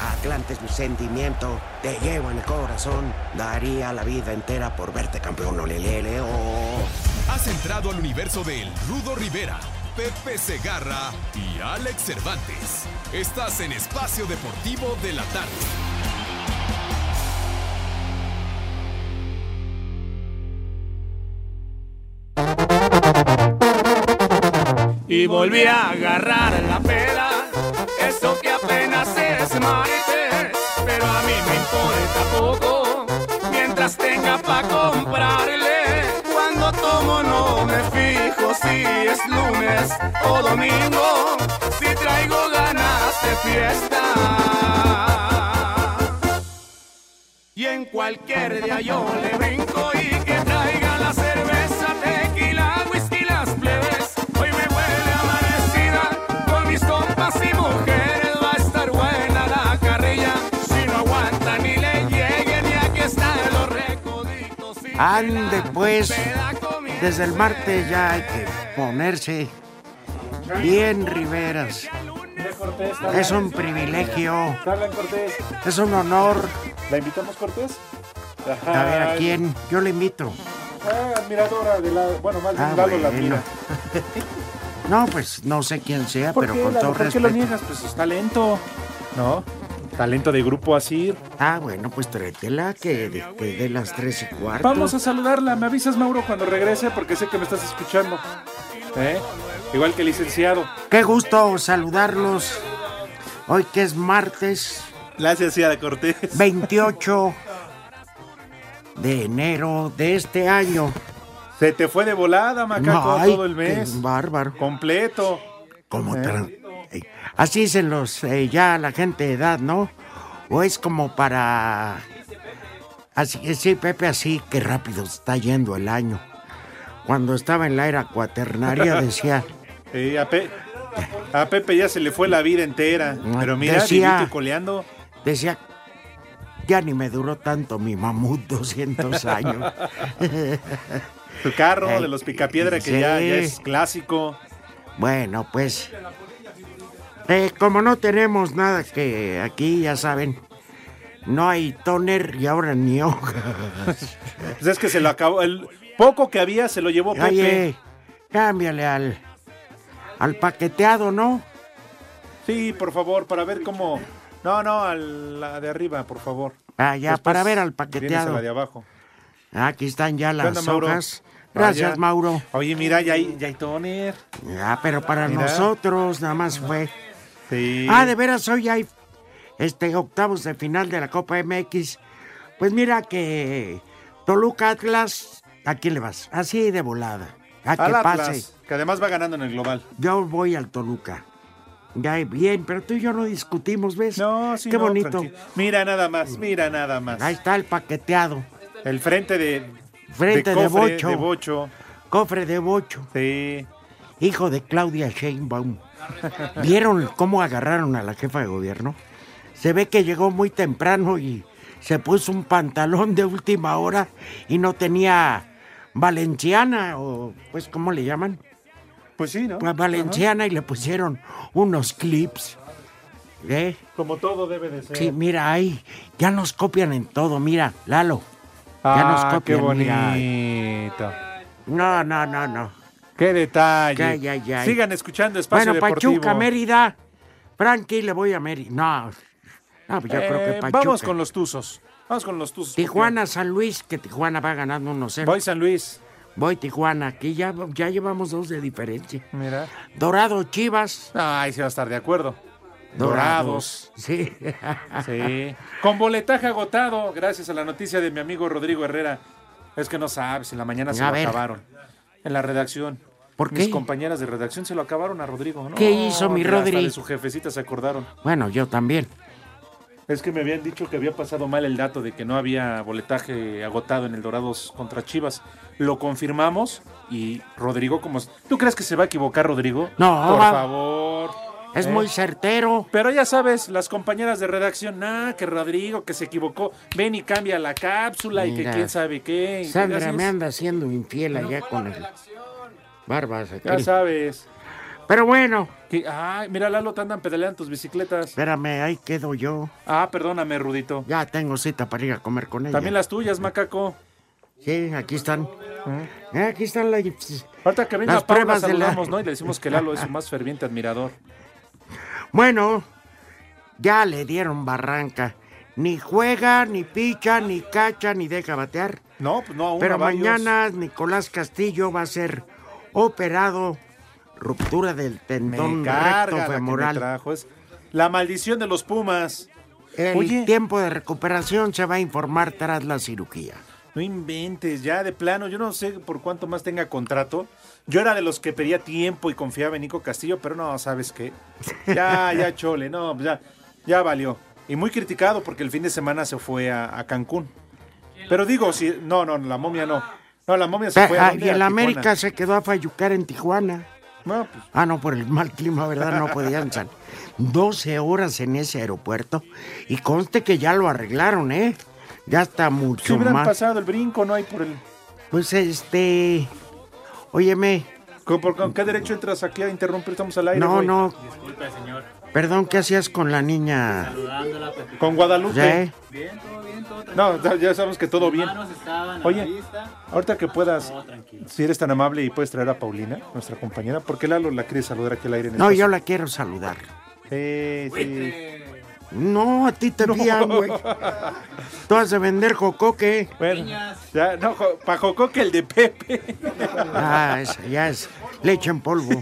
Atlante es mi sentimiento, te llevo en el corazón. Daría la vida entera por verte campeón, olelele, oh. Has entrado al universo de El Rudo Rivera, Pepe Segarra y Alex Cervantes. Estás en Espacio Deportivo de la Tarde. Y volví a agarrar la peda, eso que apenas es martes, no me fijo si es lunes o domingo, si traigo ganas de fiesta. Y en cualquier día yo le brinco y que traiga la cerveza, tequila, whisky, las plebes. Hoy me huele amanecida con mis compas y mujeres. Va a estar buena la carrilla. Si no aguanta ni le lleguen y aquí están los recoditos. Ande pues, desde el martes ya hay que ponerse bien riveras. Cortés, Es un privilegio, Cortés. es un honor. ¿La invitamos, Cortés? A ver a quién, yo le invito. Ah, admiradora de la. Bueno, más bien Ah, la bueno. admira. No, pues no sé quién sea, ¿Por pero qué, con Lalo? todo ¿Por qué lo respeto. niegas? Pues es talento. ¿No? Talento de grupo Asir. Ah, bueno, pues tráetela que de, que de las tres y cuarto. Vamos a saludarla. Me avisas, Mauro, cuando regrese, porque sé que me estás escuchando. ¿Eh? Igual que el licenciado. Qué gusto saludarlos. Hoy que es martes Gracias, Ciara Cortés. 28 de enero de este año. Se te fue de volada, macaco, Ay, todo el qué mes. bárbaro. Completo. Como Eh. eh, Así dicen los eh, ya la gente de edad, ¿no? O es como para así que sí, Pepe, así que rápido está yendo el año. Cuando estaba en la era cuaternaria decía, a, Pe- a Pepe ya se le fue la vida entera. Pero mira, Decía- coleando. decía, ya ni me duró tanto mi mamut 200 años. Tu carro de los picapiedra que sí. ya, ya es clásico. Bueno, pues, eh, como no tenemos nada que aquí, ya saben, no hay toner y ahora ni hojas. Pues es que se lo acabó. El poco que había se lo llevó Pepe. Oye, cámbiale al, al paqueteado, ¿no? Sí, por favor, para ver cómo. No, no, a la de arriba, por favor. Ah, ya, Después para ver al a paqueteado. la de abajo. Aquí están ya ¿Qué las hojas. Gracias, Vaya. Mauro. Oye, mira, ya hay, ya hay toner. Ya, pero para Mira. nosotros nada más fue. Sí. Ah, de veras, hoy hay este octavos de final de la Copa MX. Pues mira que Toluca Atlas, ¿a quién le vas? Así de volada. A que pase. Atlas, que además va ganando en el global. Yo voy al Toluca. Ya bien, pero tú y yo no discutimos, ¿ves? No, sí, Qué no, bonito. Mira nada más, mira nada más. Ahí está el paqueteado. El frente de. Frente de, cofre, bocho. De bocho. Cofre de bocho. Sí. Hijo de Claudia Sheinbaum. ¿Vieron cómo agarraron a la jefa de gobierno? Se ve que llegó muy temprano y se puso un pantalón de última hora y no tenía valenciana o pues ¿cómo le llaman? Pues sí, ¿no? Pues valenciana y le pusieron unos clips. ¿Eh? Como todo debe de ser. Sí, mira ahí, ya nos copian en todo, mira, Lalo. Ya ah, nos qué copian, mira. bonito. No, no, no, no. Qué detalle. Ay, ay, ay. Sigan escuchando Espacio Bueno, Deportivo. Pachuca, Mérida. Frankie, le voy a Mérida. No, no, pues yo creo que Eh, Pachuca. Vamos con los Tuzos. Vamos con los Tuzos. Tijuana, San Luis, que Tijuana va ganando 1-0. Voy San Luis. Voy Tijuana, aquí ya, ya llevamos dos de diferencia. Mira. Dorado Chivas. Ay, sí va a estar de acuerdo. Dorados. Sí. Sí. Con boletaje agotado, gracias a la noticia de mi amigo Rodrigo Herrera. Es que no sabes, en la mañana se A lo ver. acabaron. En la redacción. ¿Por Mis qué? compañeras de redacción se lo acabaron a Rodrigo. ¿no? ¿Qué hizo mi que hasta Rodri? de su jefecita se acordaron. Bueno, yo también. Es que me habían dicho que había pasado mal el dato de que no había boletaje agotado en el Dorados contra Chivas. Lo confirmamos y Rodrigo, como... ¿Tú crees que se va a equivocar Rodrigo? No. Por favor. Es ¿eh? muy certero. Pero ya sabes, las compañeras de redacción, nah, que Rodrigo, que se equivocó, ven y cambia la cápsula y que quién sabe qué. Sandra me anda haciendo infiel allá con el Barbas. Ya aquí. sabes. Pero bueno, Que, ay, mira, Lalo, te andan pedaleando tus bicicletas. espérame, ahí quedo yo. Ah, perdóname, Rudito. Ya tengo cita para ir a comer con ella. También las tuyas, macaco. Sí, aquí están. Eh, Aquí están las... Falta que venga Las Paula, pruebas de la- ¿no? Y le decimos que Lalo es su más ferviente admirador. Bueno, ya le dieron barranca. Ni juega, ni picha, ni cacha, ni deja batear. No, pues no, aún Pero a mañana Nicolás Castillo va a ser operado. Ruptura del me tendón carga recto la me femoral. Es la maldición de los Pumas. El Oye. tiempo de recuperación se va a informar tras la cirugía. No inventes, ya de plano, yo no sé por cuánto más tenga contrato. Yo era de los que pedía tiempo y confiaba en Nico Castillo, pero no, ¿sabes qué? Ya, ya, chole, no, pues ya, ya valió. Y muy criticado porque el fin de semana se fue a, a Cancún. Pero digo, si, no, no, la momia no. No, la momia se fue a, Ah, y el. América se quedó a fallucar en Tijuana. No, pues, Ah, no, por el mal clima, ¿verdad? No podían salir. 12 horas en ese aeropuerto. Y conste que ya lo arreglaron, ¿eh? Ya está si mucho hubieran más. pasado el brinco, no hay por el... Pues este. Óyeme. ¿Con, por- con qué derecho entras aquí a interrumpir? Estamos al aire, No, no. Perdón, ¿qué hacías con la niña? Con Guadalupe. ¿Ya, eh? No, ya- sabemos que todo bien. Oye, ahorita que puedas, si eres tan amable y puedes traer a Paulina, nuestra compañera, porque Lalo la quiere saludar aquí al aire. En No, el yo la quiero saludar. Sí, sí. No, a ti te envían, güey. Tú has de vender jocoque. Bueno, ya, no, jo- pa' Jocoque el de Pepe. Ah, esa ya es leche en polvo.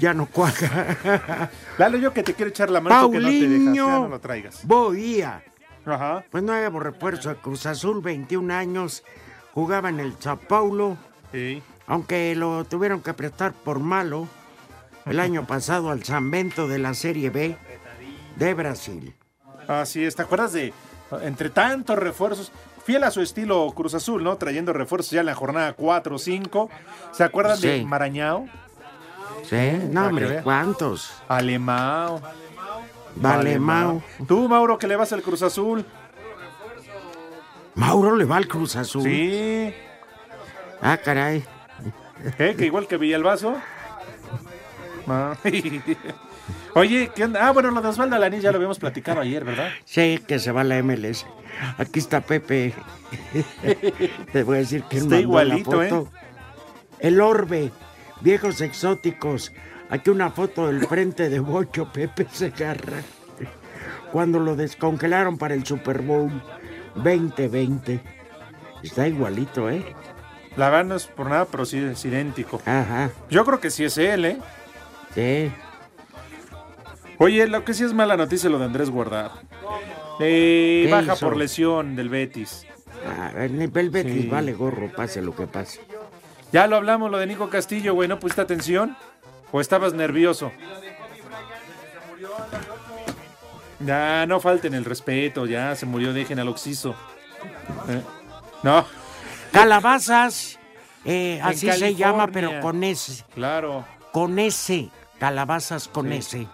Ya no cuaja. Lalo, yo que te quiero echar la mano, tú que no te dejas, ya Paulinho no lo traigas. Boía. Ajá. Pues nuevo refuerzo de Cruz Azul, 21 años. Jugaba en el Sao Paulo. Sí. Aunque lo tuvieron que prestar por malo el año pasado al San Bento de la Serie B de Brasil. Así es, ¿te acuerdas de, entre tantos refuerzos, fiel a su estilo Cruz Azul, ¿no? Trayendo refuerzos ya en la jornada 4 o 5. ¿Se acuerdan de. Marañao? Sí, no, hombre. ¿cuántos? Alemao. Vale, Mau. Tú, Mauro, que le vas al Cruz Azul. Mauro le va al Cruz Azul. Sí. Ah, caray. ¿Eh? Que igual que Villalbazo. Oye, ¿qué onda? Ah, bueno, lo de Osvaldo Alanis ya lo habíamos platicado ayer, ¿verdad? Sí, que se va a la MLS. Aquí está Pepe. Te voy a decir que Está mandó la igualito, ¿eh? El Orbe, viejos exóticos. Aquí una foto del frente de Bocho Pepe Segarra. Cuando lo descongelaron para el Super Bowl 2020. Está igualito, ¿eh? La verdad no es por nada, pero sí es idéntico. Ajá. Yo creo que sí es él, ¿eh? Sí. Oye, lo que sí es mala noticia es lo de Andrés Guardado. Eh, ¿Qué baja hizo? por lesión del Betis. Ah, el el Betis Sí. vale gorro, pase lo que pase. Ya lo hablamos, lo de Nico Castillo, güey. ¿No pusiste atención? ¿O estabas nervioso? Ya, no falten el respeto. Ya se murió, dejen al Oxiso. Eh, No, Calabazas, eh, así se llama, pero con ese. claro. Con ese. Calabazas con Sí. ese.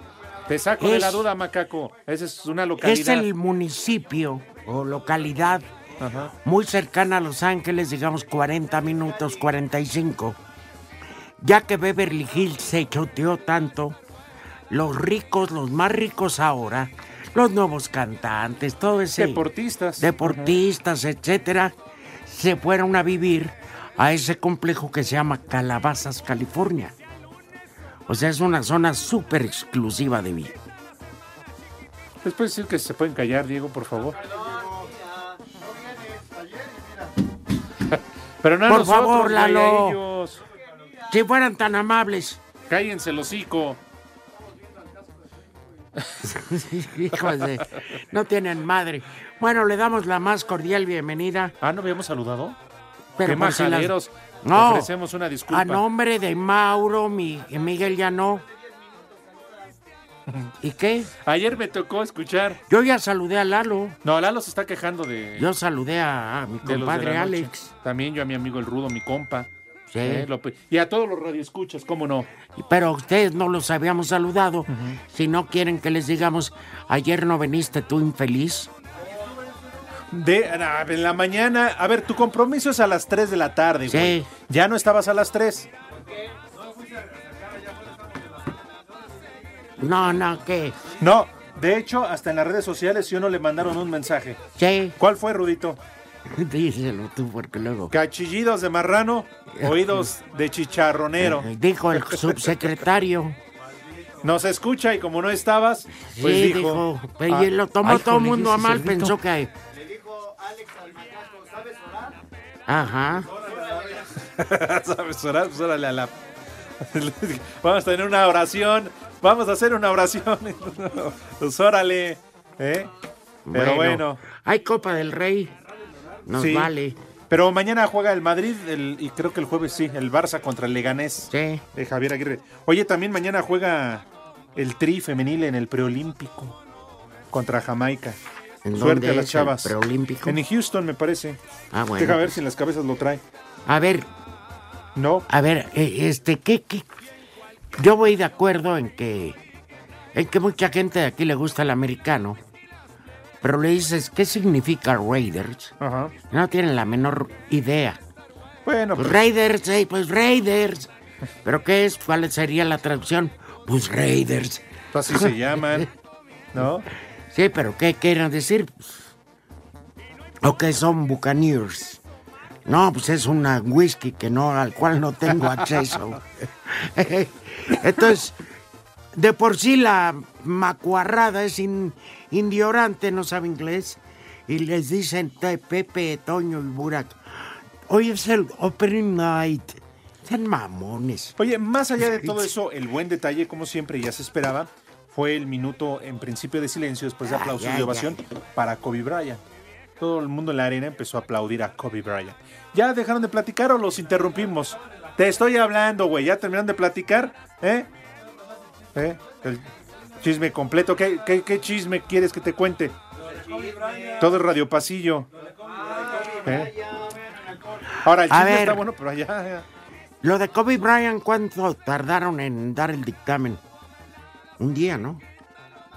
Te saco de la Es- duda, macaco. Esa es una Es localidad. el municipio o localidad Ajá. muy cercana a Los Ángeles, digamos 40 minutos, 45. Ya que Beverly Hills se choteó tanto, los ricos, los más ricos ahora, los nuevos cantantes, todo ese. Deportistas. Deportistas, etcétera, se fueron a vivir a ese complejo que se llama Calabazas, California. O sea, es una zona súper exclusiva de vida. Después decir que se pueden callar, Diego, por favor. Pero no a Por nosotros, favor, güey, a Lalo. ellos. Si fueran tan amables. Cállense el hocico. Hijos de... No tienen madre. Bueno, le damos la más cordial bienvenida. Ah, ¿no habíamos saludado? Pero Qué por si las-. No. Ofrecemos una disculpa. A nombre de Mauro, mi, Miguel ya no. ¿Y qué? Ayer me tocó escuchar. Yo ya saludé a Lalo. No, Lalo se está quejando de, Yo saludé a, a mi compadre. Alex. También yo a mi amigo el Rudo, mi compa. Sí. Eh, y a todos los radioescuchas, ¿cómo no? Pero ustedes no los habíamos saludado. Si no quieren que les digamos, ayer no veniste tú infeliz. De, en la mañana, a ver, tu compromiso es a las 3 de la tarde, Sí. güey. Ya no estabas a las 3. No, no, ¿qué? No, de hecho, hasta en las redes sociales sí o no le mandaron un mensaje. Sí, ¿Cuál fue, Rudito? díselo tú porque luego... Cachillidos de marrano, oídos de chicharronero. Dijo el subsecretario. Nos escucha y como no estabas, pues sí, dijo. dijo. pero Ah, y lo tomó ay, todo el mundo a mal, pensó que... Ajá. ¿Sabes orar? Órale a la. Vamos a tener una oración. Vamos a hacer una oración. Pues órale. ¿eh? Pero bueno. Hay Copa del Rey. Nos Sí. vale. Pero mañana juega el Madrid el- y creo que el jueves sí, el Barça contra el Leganés Sí. de Javier Aguirre. Oye, también mañana juega el Tri femenil en el preolímpico contra Jamaica. ¿En Suerte a las chavas. preolímpico? En Houston, me parece. Ah, bueno. Deja ver si en las cabezas lo trae. A ver, No. a ver, eh, este, ¿qué, qué? Yo voy de acuerdo en que, en que mucha gente de aquí le gusta el americano, pero le dices, ¿qué significa Raiders? Ajá. No tienen la menor idea. Bueno, Pues pues, Raiders, eh, pues Raiders. ¿Pero qué es? ¿Cuál sería la traducción? Pues Raiders. así se llaman. ¿No? Sí, pero ¿qué quieren decir? ¿O qué son Buccaneers? No, pues es una whisky que no, al cual no tengo acceso. Entonces, de por sí la macuarrada es in- indiorante, no sabe inglés, y les dicen Pepe, Toño y Burak. Hoy es el opening night. Sean mamones. Oye, más allá de todo eso, el buen detalle, como siempre ya se esperaba, fue el minuto en principio de silencio después de aplausos de ovación para Kobe Bryant. Todo el mundo en la arena empezó a aplaudir a Kobe Bryant. ¿Ya dejaron de platicar o los interrumpimos? Te estoy hablando, güey. ¿Ya terminaron de platicar? ¿Eh? ¿Eh? El chisme completo. ¿Qué, qué, qué chisme quieres que te cuente? Todo el radio pasillo. ¿Eh? Ahora, el chisme ver. está bueno, pero allá... Lo de Kobe Bryant, ¿cuánto tardaron en dar el dictamen? Un día, ¿no?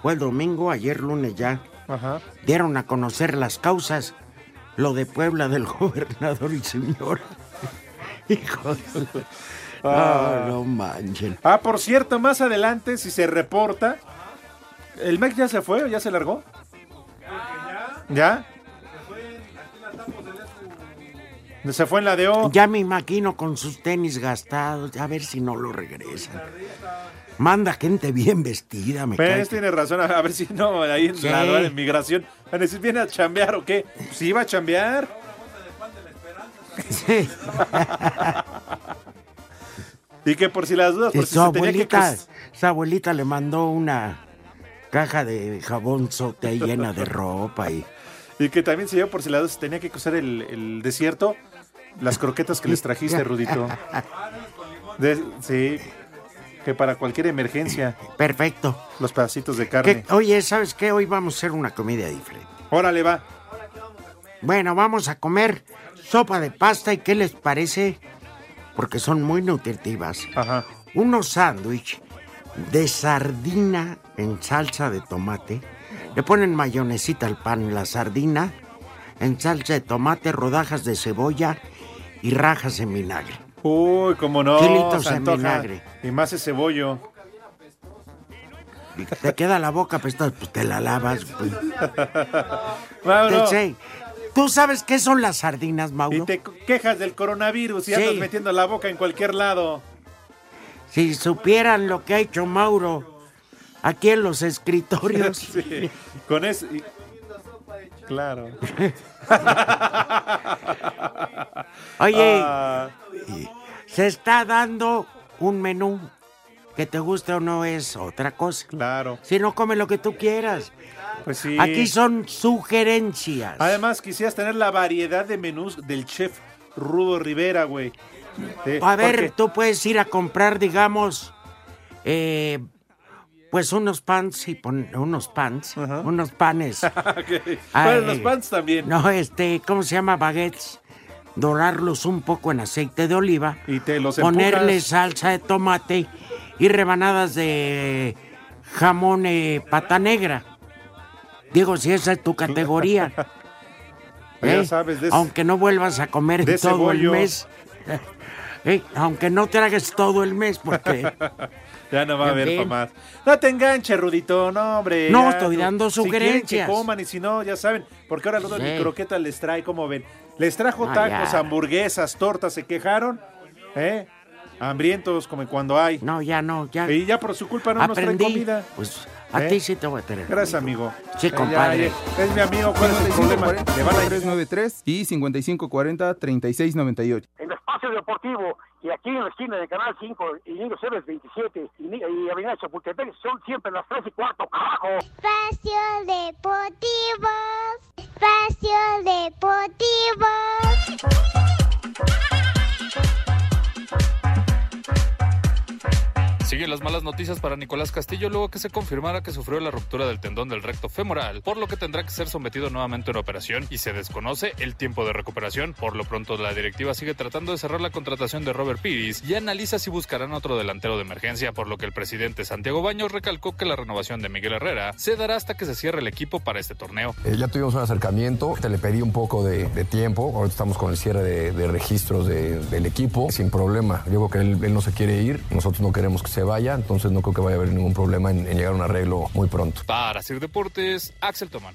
Fue el domingo, ayer lunes ya. Ajá. Dieron a conocer las causas. Lo de Puebla del gobernador y señor. Hijo de... Ah, no manchen. Ah, por cierto, más adelante, si se reporta, ¿el MEC ya se fue o ya se largó? ¿Ya? Se fue en la de O. Ya me imagino con sus tenis gastados, a ver si no lo regresan. Manda gente bien vestida, me cae. Pues tiene razón, a ver si no, ahí en la aduana de migración. Van a decir, ¿viene a chambear o qué? Si iba a chambear. Sí. Y que por si las dudas, Y por si su se tenía que... abuelita, su abuelita le mandó una caja de jabón sote ahí llena de ropa y Y que también se dio por si las dudas, tenía que cruzar el, el desierto, las croquetas que les trajiste, Rudito. De- sí, que para cualquier emergencia, perfecto. los pedacitos de carne. oye, ¿sabes qué? Hoy vamos a hacer una comida diferente. Órale, va. Bueno, vamos a comer sopa de pasta y ¿qué les parece? Porque son muy nutritivas. Ajá. Unos sándwich de sardina en salsa de tomate. Le ponen mayonesita al pan, la sardina en salsa de tomate, rodajas de cebolla y rajas en vinagre. Uy, cómo no. Chilitos se en vinagre. Y más ese bollo. Y te queda la boca apestada, pues te la lavas. pues. Mauro, Te. ¿Tú sabes qué son las sardinas, y Mauro? te quejas del coronavirus y Sí. andas metiendo la boca en cualquier lado. Si supieran lo que ha hecho Mauro aquí en los escritorios. Sí, con eso. y- Claro. Oye, Ah, se está dando un menú que te guste o no es otra cosa. claro. Si no, come lo que tú quieras. Pues sí. Aquí son sugerencias. Además, quisieras tener la variedad de menús del chef Rudo Rivera, güey. Sí, A ver, porque- tú puedes ir a comprar, digamos, eh, pues unos pants y pon- unos pants, unos panes. Ok. Ay, Bueno, los pants también. No, este, ¿cómo se llama? Baguettes. Dorarlos un poco en aceite de oliva. Y te los Ponerle empujas. salsa de tomate y rebanadas de jamón eh, pata negra. Digo, si esa es tu categoría. Ya ¿eh? sabes, de Aunque no vuelvas a comer todo el mes. Eh, aunque no tragues todo el mes, porque Ya no va a haber fin. pa' más. No te enganches, Rudito, no, hombre. No, ya, estoy dando Si quieren que sugerencias. coman y si no, ya saben. Porque ahora Rudo Sí. ni croquetas les trae, como ven. Les trajo Ah, tacos, ya. hamburguesas, tortas, se quejaron. ¿Eh? Hambrientos como cuando hay. no, ya no, ya Y ya por su culpa no nos aprendí. trae comida. Pues a ¿Eh? ti sí te voy a tener. Gracias, amigo. Sí, ya, compadre. ya, es mi amigo, ¿cuál es el problema? Le van a 393 y 5540-3698. Espacio Deportivo y aquí en la esquina de Canal 5 y Niños Héroes 27 y, y Avenida Chapultepec son siempre las 3 y cuarto, carajo. Espacio Deportivo. Espacio Deportivo. Siguen las malas noticias para Nicolás Castillo luego que se confirmara que sufrió la ruptura del tendón del recto femoral, por lo que tendrá que ser sometido nuevamente a una operación y se desconoce el tiempo de recuperación. Por lo pronto, la directiva sigue tratando de cerrar la contratación de Robert Piris y analiza si buscarán otro delantero de emergencia, por lo que el presidente Santiago Baños recalcó que la renovación de Miguel Herrera se dará hasta que se cierre el equipo para este torneo. Eh, ya tuvimos un acercamiento, te le pedí un poco de, tiempo, ahorita estamos con el cierre de, registros de- del equipo, sin problema. Yo creo que él, no se quiere ir, nosotros no queremos que se vaya, entonces no creo que vaya a haber ningún problema en, en llegar a un arreglo muy pronto. Para Sir Deportes, Axel Tomán.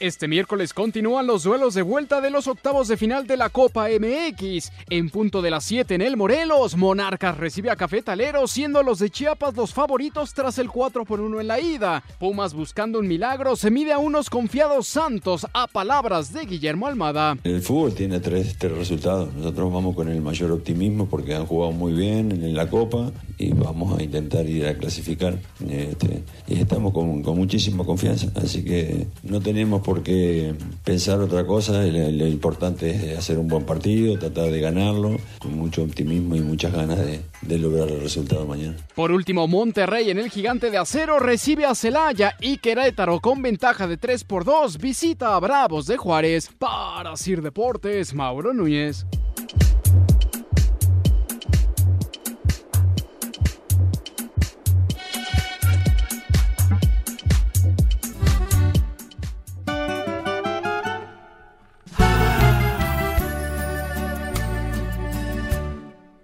Este miércoles continúan los duelos de vuelta de los octavos de final de la Copa MX. En punto de las 7 en el Morelos, Monarcas recibe a Cafetalero, siendo los de Chiapas los favoritos tras el 4 por 1 en la ida. Pumas buscando un milagro se mide a unos confiados Santos a palabras de Guillermo Almada. El fútbol tiene tres, resultados. Nosotros vamos con el mayor optimismo porque han jugado muy bien en la Copa y vamos a intentar ir a clasificar. Este, y estamos con, con muchísima confianza. Así que no tenemos por qué pensar otra cosa. Lo, importante es hacer un buen partido, tratar de ganarlo con mucho optimismo y muchas ganas de, de lograr el resultado mañana. Por último, Monterrey en el Gigante de Acero recibe a Celaya y Querétaro con ventaja de 3 por 2 visita a Bravos de Juárez. Para Sir Deportes, Mauro Núñez.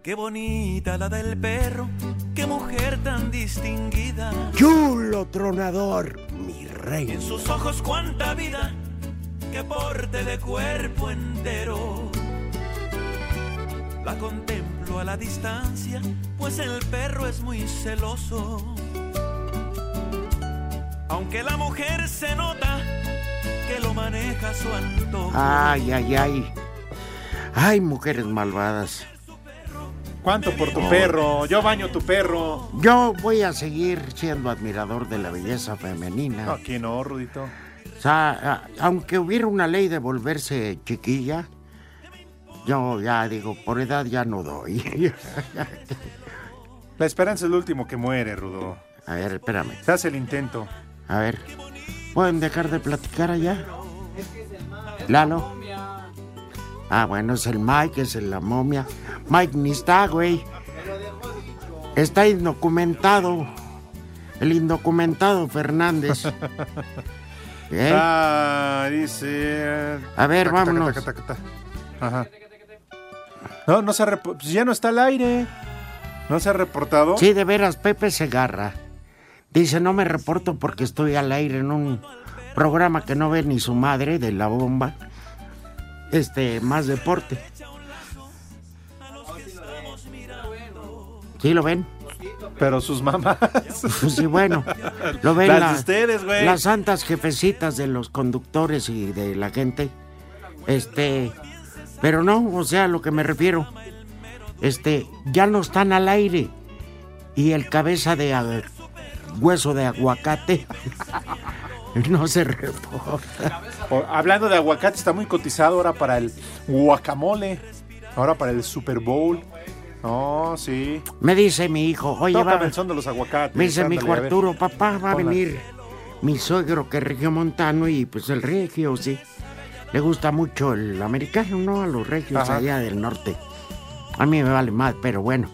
Qué bonita la del perro, qué mujer tan distinguida. Chulo tronador, mi rey. En sus ojos cuánta vida, qué porte de cuerpo entero. La contemplo a la distancia, pues el perro es muy celoso. Aunque la mujer se nota que lo maneja su antojo. Ay, ay, ay. Ay, mujeres malvadas. ¿Cuánto por tu perro? Yo baño tu perro. Yo voy a seguir siendo admirador de la belleza femenina. Aquí no, Rudito. O sea, aunque hubiera una ley de volverse chiquilla, yo ya digo, por edad ya no doy. La esperanza es el último que muere, Rudo. A ver, espérame. Se hace el intento. A ver, ¿pueden dejar de platicar allá? Lalo. Ah, bueno, es el Mike, es el la momia. Mike ni está, güey. Está indocumentado. El indocumentado Fernández. ¿Eh? Ah, dice. A ver, Taca, vámonos. taca, taca, taca. Ajá. No, no se pues ya no está al aire. ¿No se ha reportado? Sí, de veras, Pepe Segarra. Dice, no me reporto porque estoy al aire en un programa que no ve ni su madre de la bomba. Este, más deporte. ¿Sí lo ven? Pero sus mamás. Pues sí, bueno. Lo ven Las la- de ustedes, güey. las santas jefecitas de los conductores y de la gente. Este, Pero no, o sea, a lo que me refiero, este, ya no están al aire. Y el cabeza de a- hueso de aguacate no se reporta. Hablando de aguacate, está muy cotizado ahora para el guacamole. Ahora para el Super Bowl. No, sí. Me dice mi hijo, oye, Tócame va, el son de los aguacates. me dice mi hijo. Arturo, papá, va a Ponla. venir mi suegro que es regiomontano y pues el regio, sí. Le gusta mucho el americano, ¿no? A los regios Ajá. allá del norte. A mí me vale más, pero bueno.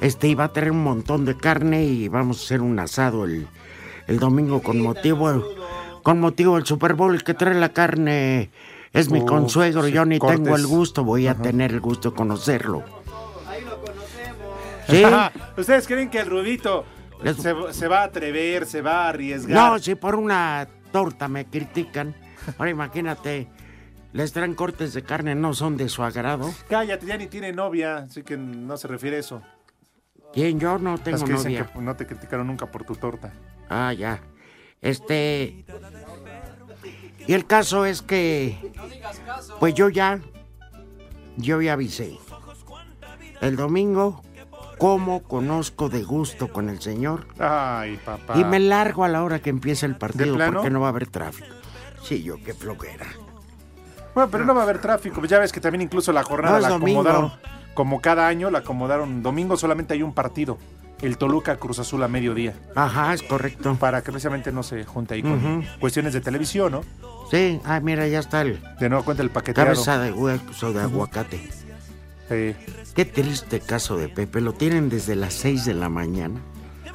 Este iba a tener un montón de carne y vamos a hacer un asado el, el domingo con motivo con motivo del Super Bowl. El que trae la carne es mi Uh, consuegro. sí, Yo ni tengo el gusto, voy a tener el gusto de conocerlo. ¿Sí? ¿Ustedes creen que el Rudito Les- se, se va a atrever, se va a arriesgar? No, si por una torta me critican. Ahora imagínate, les traen cortes de carne, no son de su agrado. Cállate, ya ni tiene novia, así que no se refiere a eso. ¿Quién? Yo no tengo Las que dicen novia. que no te criticaron nunca por tu torta. Ah, ya. Este. Y el caso es que. Pues yo ya. Yo ya avisé. El domingo, como conozco de gusto con el señor. Ay, papá. Y me largo a la hora que empiece el partido porque no va a haber tráfico. Sí, yo qué flojera. Bueno, pero no va a haber tráfico. pues Ya ves que también incluso la jornada No, la domingo. acomodaron. Como cada año la acomodaron. Domingo solamente hay un partido. El Toluca Cruz Azul a mediodía. Ajá, es correcto. Para que precisamente no se junte ahí con cuestiones de televisión, ¿no? Sí, ah, mira, ya está el De nuevo cuenta el paqueteado. cabeza de hueso de aguacate. Sí. Qué triste caso de Pepe. Lo tienen desde las 6 de la mañana.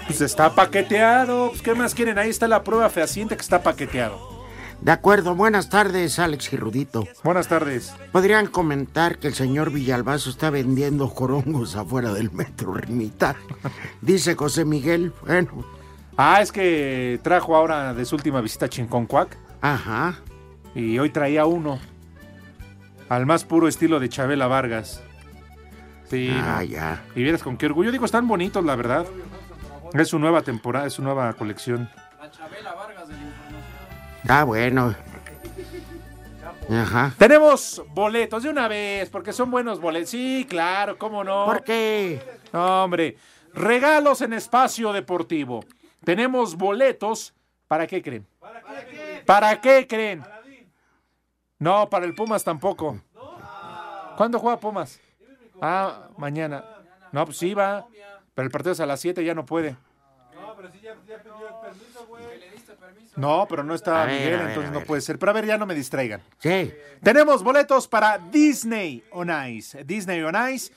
Pues está paqueteado. Pues, ¿Qué más quieren? Ahí está la prueba fehaciente que está paqueteado. De acuerdo, buenas tardes, Alex y Rudito. Buenas tardes. ¿Podrían comentar que el señor Villalbazo está vendiendo jorongos afuera del metro Rimita? Dice José Miguel. Bueno, Ah, es que trajo ahora de su última visita a Chinconcuac. ajá. Y hoy traía uno. Al más puro estilo de Chabela Vargas. Sí. Ah, ya. Y vieras con qué orgullo. Digo, están bonitos, la verdad. Es su nueva temporada, es su nueva colección. Ah, bueno. Ajá. Tenemos boletos de una vez, porque son buenos boletos. Sí, claro, cómo no. ¿Por qué? No, hombre. Regalos en espacio deportivo. Tenemos boletos. ¿Para qué creen? ¿Para qué creen? No, para el Pumas tampoco. ¿Cuándo juega Pumas? Ah, mañana. No, pues sí va. Pero el partido es a las 7, ya no puede. No, pero no está A ver, Miguel, ver, entonces no puede ser. Pero a ver, ya no me distraigan. Sí. Tenemos boletos para Disney on Ice. Disney on Ice.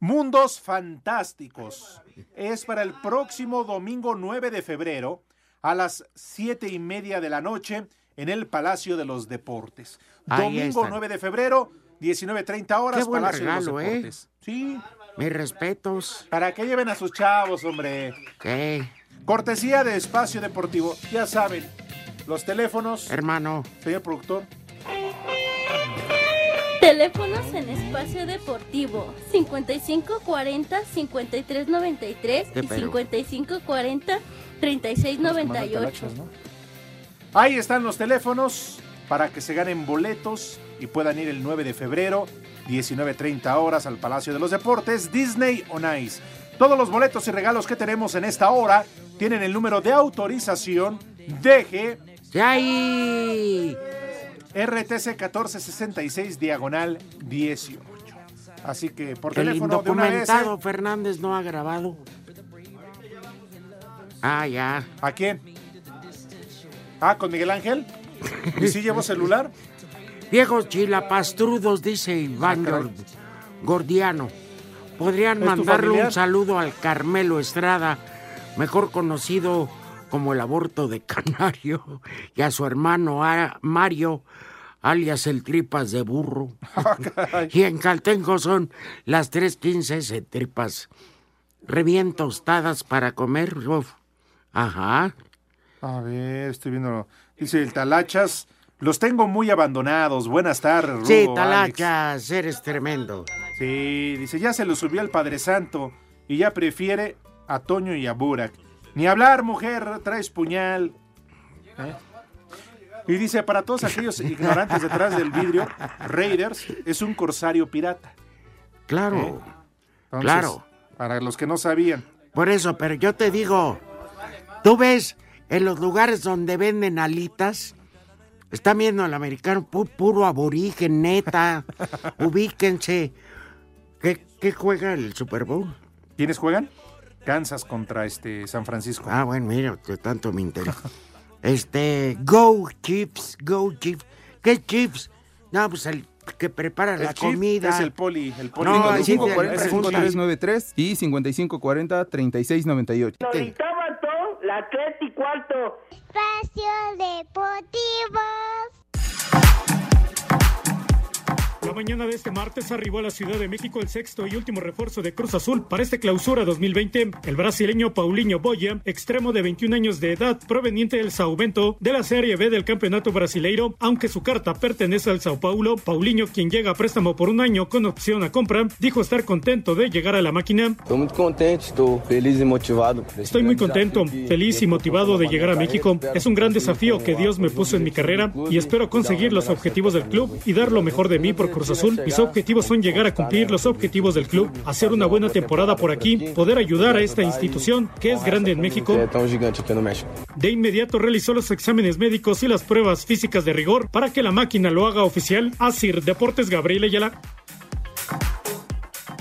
Mundos Fantásticos. Es para el próximo domingo 9 de febrero a las 7 y media de la noche en el Palacio de los Deportes. Domingo están. 9 de febrero, 19.30 horas, Qué buen Palacio de los ¿eh? Deportes. Sí, Mis respetos. para que lleven a sus chavos, hombre. Sí, Cortesía de Espacio Deportivo. Ya saben, los teléfonos, hermano. señor productor. Teléfonos en espacio deportivo 5540-5393 ¿Qué y pero? 5540-3698. Ahí están los teléfonos para que se ganen boletos y puedan ir el 9 de febrero, 19.30 horas al Palacio de los Deportes, Disney on Ice. Todos los boletos y regalos que tenemos en esta hora tienen el número de autorización DG ¡Yay! RTC 1466 diagonal 18. Así que por El teléfono de una vez. indocumentado Fernández no ha grabado. Ah, ya. ¿A quién? Ah, con Miguel Ángel. ¿Y si llevo celular? Viejos chilapastrudos, dice Iván Ah, Gordiano. ¿Podrían ¿Es tu mandarle un saludo al Carmelo Estrada, mejor conocido como el aborto de Canario, y a su hermano a- Mario, alias el Tripas de Burro? Ah, y en Caltenco son las 3.15 ese tripas bien tostadas para comer. Uf. Ajá. A ver, estoy viendo. Dice el Talachas. Los tengo muy abandonados. Buenas tardes, Rudo, Sí, Alex. talachas, eres tremendo. Sí, dice, ya se lo subió al Padre Santo y ya prefiere a Toño y a Burak. Ni hablar, mujer, traes puñal. ¿Eh? Y dice, para todos aquellos ignorantes detrás del vidrio, Raiders es un corsario pirata. Claro, ¿Eh? Entonces, claro. Para los que no sabían. Por eso, pero yo te digo, tú ves en los lugares donde venden alitas, están viendo al americano pu- puro aborigen, neta. Ubíquense. ¿Qué, ¿Qué juega el Super Bowl? ¿Quiénes juegan? Kansas contra este San Francisco. Ah, bueno, mira, que tanto me interesa. Este, Go Chips, Go Chips. ¿Qué chips? No, pues el que prepara El la chip comida. es el poli, el poli. No, ahí sí te 5540 preguntas. 5393 y 5540 3698. Todo, la tres y cuarto. Espacio Deportivo. La mañana de este martes arribó a la Ciudad de México el sexto y último refuerzo de Cruz Azul para este clausura 2020. El brasileño Paulinho Boya, extremo de 21 años de edad, proveniente del Sao Bento de la Serie B del Campeonato Brasileiro, aunque su carta pertenece al Sao Paulo. Paulinho, quien llega a préstamo por un año con opción a compra, dijo estar contento de llegar a la máquina. Estou muito contente, estou feliz e motivado. Estoy muy contento, feliz y motivado de llegar a México. Es un gran desafío que Dios me puso en mi carrera y espero conseguir los objetivos del club y dar lo mejor de mí por Cruz Azul. Mis objetivos son llegar a cumplir los objetivos del club, hacer una buena temporada por aquí, poder ayudar a esta institución que es grande en México. De inmediato realizó los exámenes médicos y las pruebas físicas de rigor para que la máquina lo haga oficial. Asir Deportes Gabriel Ayala.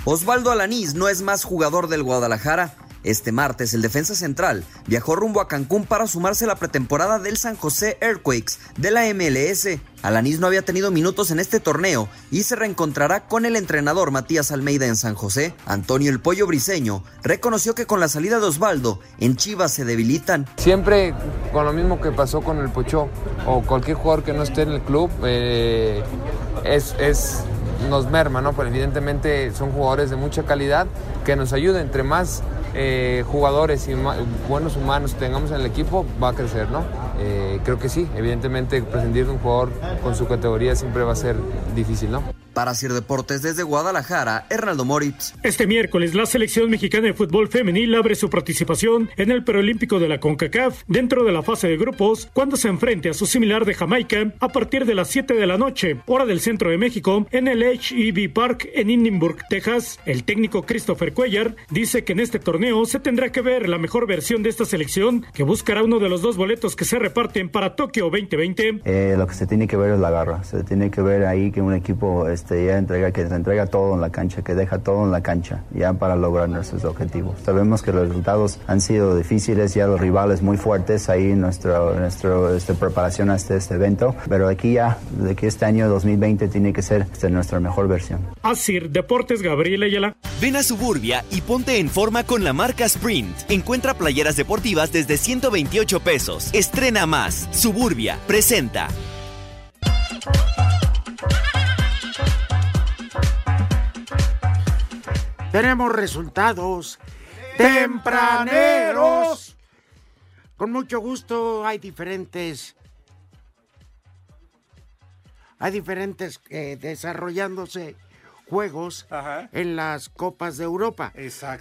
Osvaldo Alanís no es más jugador del Guadalajara. Este martes, el defensa central viajó rumbo a Cancún para sumarse a la pretemporada del San José Earthquakes de la MLS. Alanís no había tenido minutos en este torneo y se reencontrará con el entrenador Matías Almeida en San José. Antonio El Pollo Briseño reconoció que con la salida de Osvaldo, en Chivas se debilitan. Siempre con lo mismo que pasó con el Pocho o cualquier jugador que no esté en el club, eh, es, es- nos merma, ¿no? Pero evidentemente son jugadores de mucha calidad que nos ayudan. Entre más eh, jugadores y buenos humanos tengamos en el equipo, va a crecer, ¿no? Eh, creo que sí, evidentemente prescindir de un jugador con su categoría siempre va a ser difícil, ¿no? Para Sir Deportes desde Guadalajara, Hernaldo Moritz. Este miércoles, la selección mexicana de fútbol femenil abre su participación en el preolímpico de la CONCACAF dentro de la fase de grupos cuando se enfrente a su similar de Jamaica a partir de las 7 de la noche, hora del centro de México, en el HEB Park en Hindenburg, Texas. El técnico Christopher Cuellar dice que en este torneo se tendrá que ver la mejor versión de esta selección que buscará uno de los dos boletos que se reparten para Tokio 2020. Eh, lo que se tiene que ver es la garra. Se tiene que ver ahí que un equipo este, ya entrega, que se entrega todo en la cancha, que deja todo en la cancha, ya para lograr nuestros objetivos. Sabemos que los resultados han sido difíciles, ya los rivales muy fuertes ahí en nuestro, nuestro este, preparación a este, este evento, pero aquí ya, de que este año 2020 tiene que ser este, nuestra mejor versión. Asir Deportes Gabriel Ayala. Ven a Suburbia y ponte en forma con la marca Sprint. Encuentra playeras deportivas desde 128 pesos. Estrena más. Suburbia presenta. Tenemos resultados tempraneros. Con mucho gusto hay diferentes. Hay diferentes eh, desarrollándose juegos en las Copas de Europa.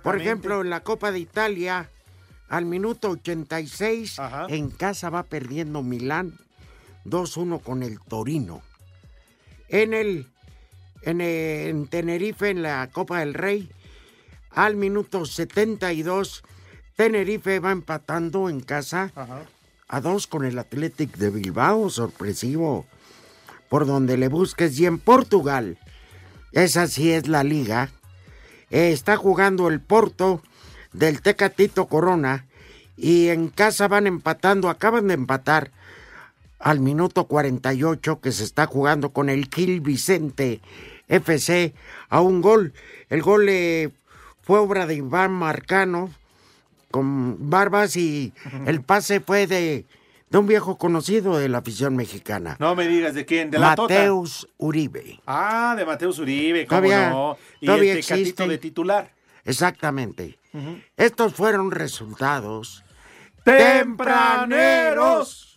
Por ejemplo, en la Copa de Italia, al minuto 86, en casa va perdiendo Milán 2-1 con el Torino. En el en, en Tenerife, en la Copa del Rey, al minuto 72, Tenerife va empatando en casa a dos con el Athletic de Bilbao, sorpresivo, por donde le busques. Y en Portugal, esa sí es la liga, eh, está jugando el Porto del Tecatito Corona y en casa van empatando, acaban de empatar al minuto 48 que se está jugando con el Gil Vicente FC a un gol. El gol eh, fue obra de Iván Marcano con barbas y el pase fue de, de un viejo conocido de la afición mexicana. No me digas de quién, de la Tota. Mateus Uribe. Ah, de Mateus Uribe, cómo Todavía- no. Y todavía existe. de titular. Exactamente. Estos fueron resultados tempraneros.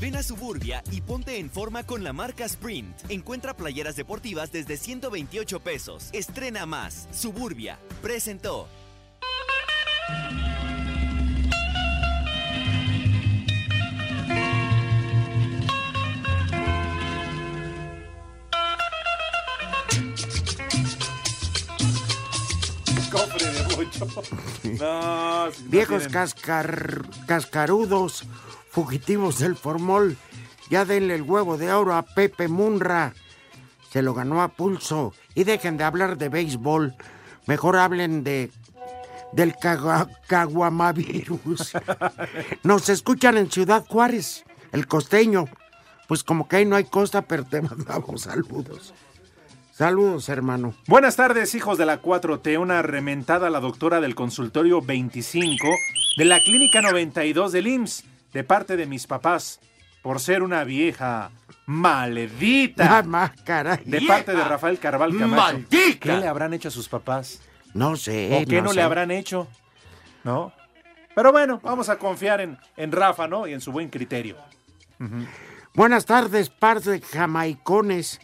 Ven a Suburbia y ponte en forma con la marca Sprint. Encuentra playeras deportivas desde 128 pesos. Estrena más. Suburbia. Presentó. Cofre de mucho. Viejos cascar... cascarudos fugitivos del formol, ya denle el huevo de oro a Pepe Munra. Se lo ganó a pulso. Y dejen de hablar de béisbol. Mejor hablen de del caguamavirus. Nos escuchan en Ciudad Juárez, el costeño. Pues como que ahí no hay costa, pero te mandamos saludos. Saludos, hermano. Buenas tardes, hijos de la 4T. Una rementada a la doctora del consultorio 25 de la clínica 92 del IMSS, de parte de mis papás, por ser una vieja maledita. Ah, ma, caray. De parte de Rafael Carval Camacho. ¡Maldita! ¿Qué le habrán hecho a sus papás? No sé. ¿O qué no, sé. le habrán hecho? ¿No? Pero bueno, vamos a confiar en, en Rafa, ¿no? Y en su buen criterio. Buenas tardes, par de jamaicones.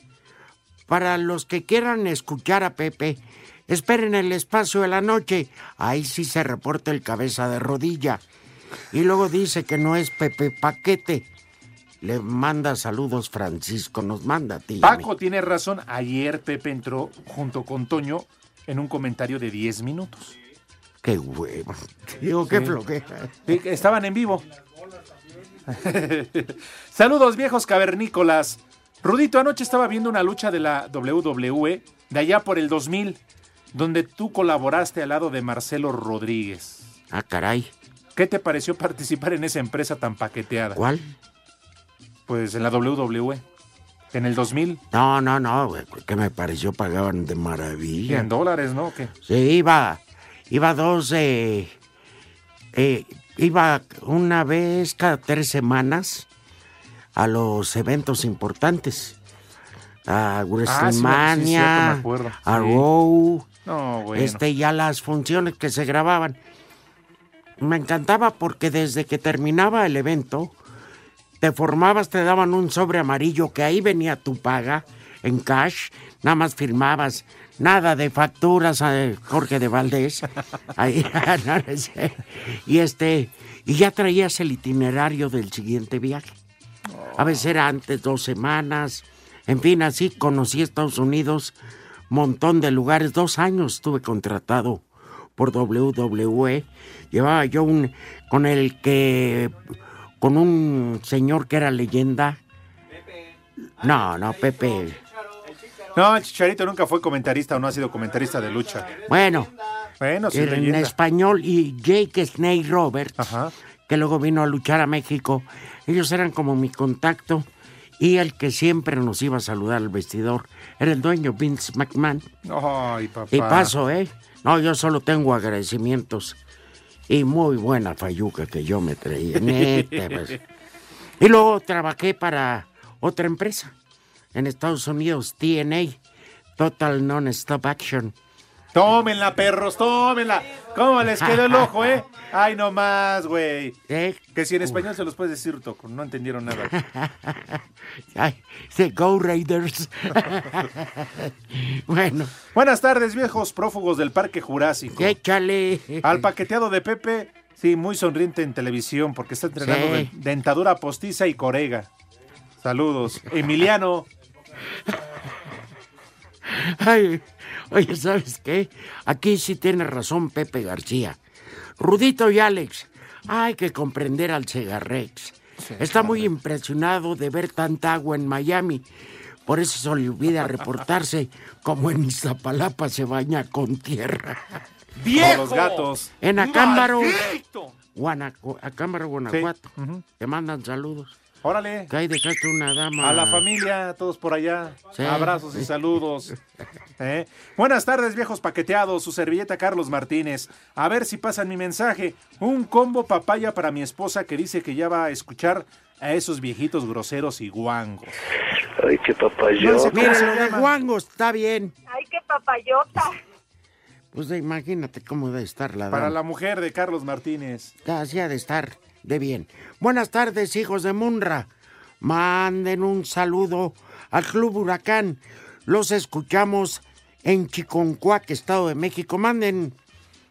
Para los que quieran escuchar a Pepe, esperen el espacio de la noche. Ahí sí se reporta el cabeza de rodilla. Y luego dice que no es Pepe Paquete. Le manda saludos Francisco, nos manda a ti. a. Paco tiene razón. Ayer Pepe entró junto con Toño en un comentario de 10 minutos. Qué huevo. Digo, qué Sí. Estaban en vivo. Saludos viejos cavernícolas. Rudito, anoche estaba viendo una lucha de la WWE de allá por el 2000, donde tú colaboraste al lado de Marcelo Rodríguez. Ah, caray. ¿Qué te pareció participar en esa empresa tan paqueteada? ¿Cuál? Pues en la WWE. En el 2000. No, no, no, güey. Que me pareció pagaban de maravilla. En dólares, ¿no? ¿Qué? Sí, iba, iba dos, eh, eh, iba una vez cada tres semanas a los eventos importantes. A Ah, sí, sí, WrestleMania, cierto, me acuerdo. a Sí. Raw, No, bueno. este, ya las funciones que se grababan. Me encantaba porque desde que terminaba el evento, te formabas, te daban un sobre amarillo que ahí venía tu paga en cash, nada más firmabas, nada de facturas a Jorge de Valdés. Ahí, y este, y ya traías el itinerario del siguiente viaje. A veces era antes dos semanas. En fin, así conocí Estados Unidos, montón de lugares. Dos años estuve contratado por WWE. Llevaba yo un con el que con un señor que era leyenda. No, no, Pepe. No, Chicharito nunca fue comentarista o no ha sido comentarista de lucha. Bueno, Bueno, sí, en leyenda. español y Jake Snake Roberts, que luego vino a luchar a México. Ellos eran como mi contacto y el que siempre nos iba a saludar al vestidor era el dueño Vince McMahon. Ay, papá. Y paso, ¿eh? No, yo solo tengo agradecimientos. Y muy buena fayuca que yo me traía. neta, pues. Y luego trabajé para otra empresa en Estados Unidos, TNA, Total Non-Stop Action. Tómenla, perros, tómenla. ¿Cómo les quedó el ojo, eh? Ay, no más, güey. ¿Eh? Que si en español se los puedes decir, Toco. No entendieron nada. Ay, de Go Raiders. bueno. Buenas tardes, viejos prófugos del Parque Jurásico. Échale. Al paqueteado de Pepe, sí, muy sonriente en televisión porque está entrenando Sí. de- dentadura postiza y corega. Saludos. Emiliano. Ay, oye, ¿sabes qué? Aquí sí tiene razón Pepe García. Rudito y Alex, hay que comprender al Segarrex. Está muy impresionado de ver tanta agua en Miami. Por eso se le olvida reportarse como en Iztapalapa se baña con tierra. ¡Viejo! Los gatos. En Acámbaro. Guanacu- Acámbaro, Guanajuato. Te mandan saludos. Órale. Que ahí dejaste una dama. A la familia, a todos por allá. Sí. Abrazos y saludos. ¿Eh? Buenas tardes, viejos paqueteados. Su servilleta Carlos Martínez. A ver si pasan mi mensaje. Un combo papaya para mi esposa que dice que ya va a escuchar a esos viejitos groseros y guangos. Ay, qué No papayota. cómo Mira, se lo de llama. Guango está bien. Ay, qué papayota. Pues imagínate cómo debe estar la Para dama. la mujer de Carlos Martínez. Así ha de estar de bien. Buenas tardes, hijos de Munra. Manden un saludo al Club Huracán. Los escuchamos en Chiconcuac, Estado de México. Manden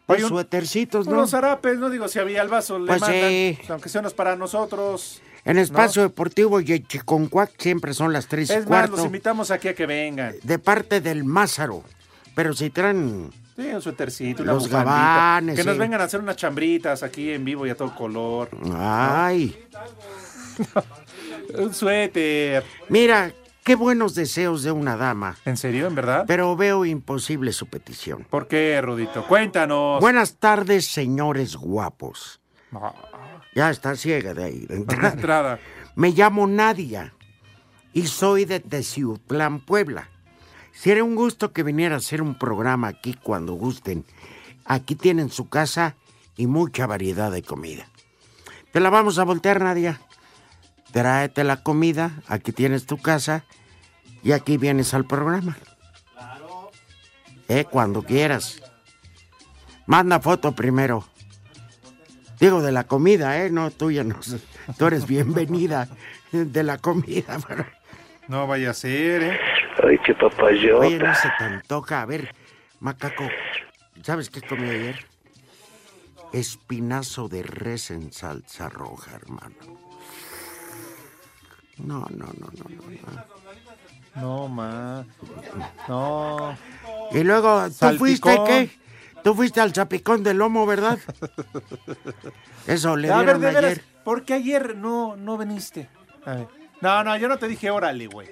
pues, Oye, un- suétercitos, ¿no? Unos zarapes, no digo si había el vaso, le Pues mandan, sí. pues, aunque sean los para nosotros. En Espacio Deportivo y en Chiconcuac siempre son las tres y Es más, cuarto. los invitamos aquí a que vengan. de parte del Mázaro. Pero si traen Sí, un suétercito, una Los bufandita. gabanes, Que nos sí. vengan a hacer unas chambritas aquí en vivo y a todo color. Ay. Un suéter. Mira, qué buenos deseos de una dama. ¿En serio, en verdad? Pero veo imposible su petición. ¿Por qué, Rudito? Cuéntanos. Buenas tardes, señores guapos. Ah, Ya está ciega de ahí. de de entrada. entrada. Me llamo Nadia y soy de Teciutlán, Puebla. Sería un gusto que viniera a hacer un programa aquí cuando gusten. Aquí tienen su casa y mucha variedad de comida. Te la vamos a voltear, Nadia. Tráete la comida, aquí tienes tu casa y aquí vienes al programa. Eh, cuando quieras. Manda foto primero. Digo de la comida, ¿eh? No tuya, no. Tú eres bienvenida de la comida. No vaya a ser, ¿eh? Ay, qué papayota. Oye, no se te antoja. A ver, macaco, ¿sabes qué comí ayer? Espinazo de res en salsa roja, hermano. No, no, no, no, no. no. No, ma. No. Y luego, ¿tú Salpicón. fuiste qué? Tú fuiste al chapicón del lomo, ¿verdad? Eso le a ver, de veras, ayer. ¿por qué ayer no, no viniste? A ver. No, no, yo no te dije órale, güey.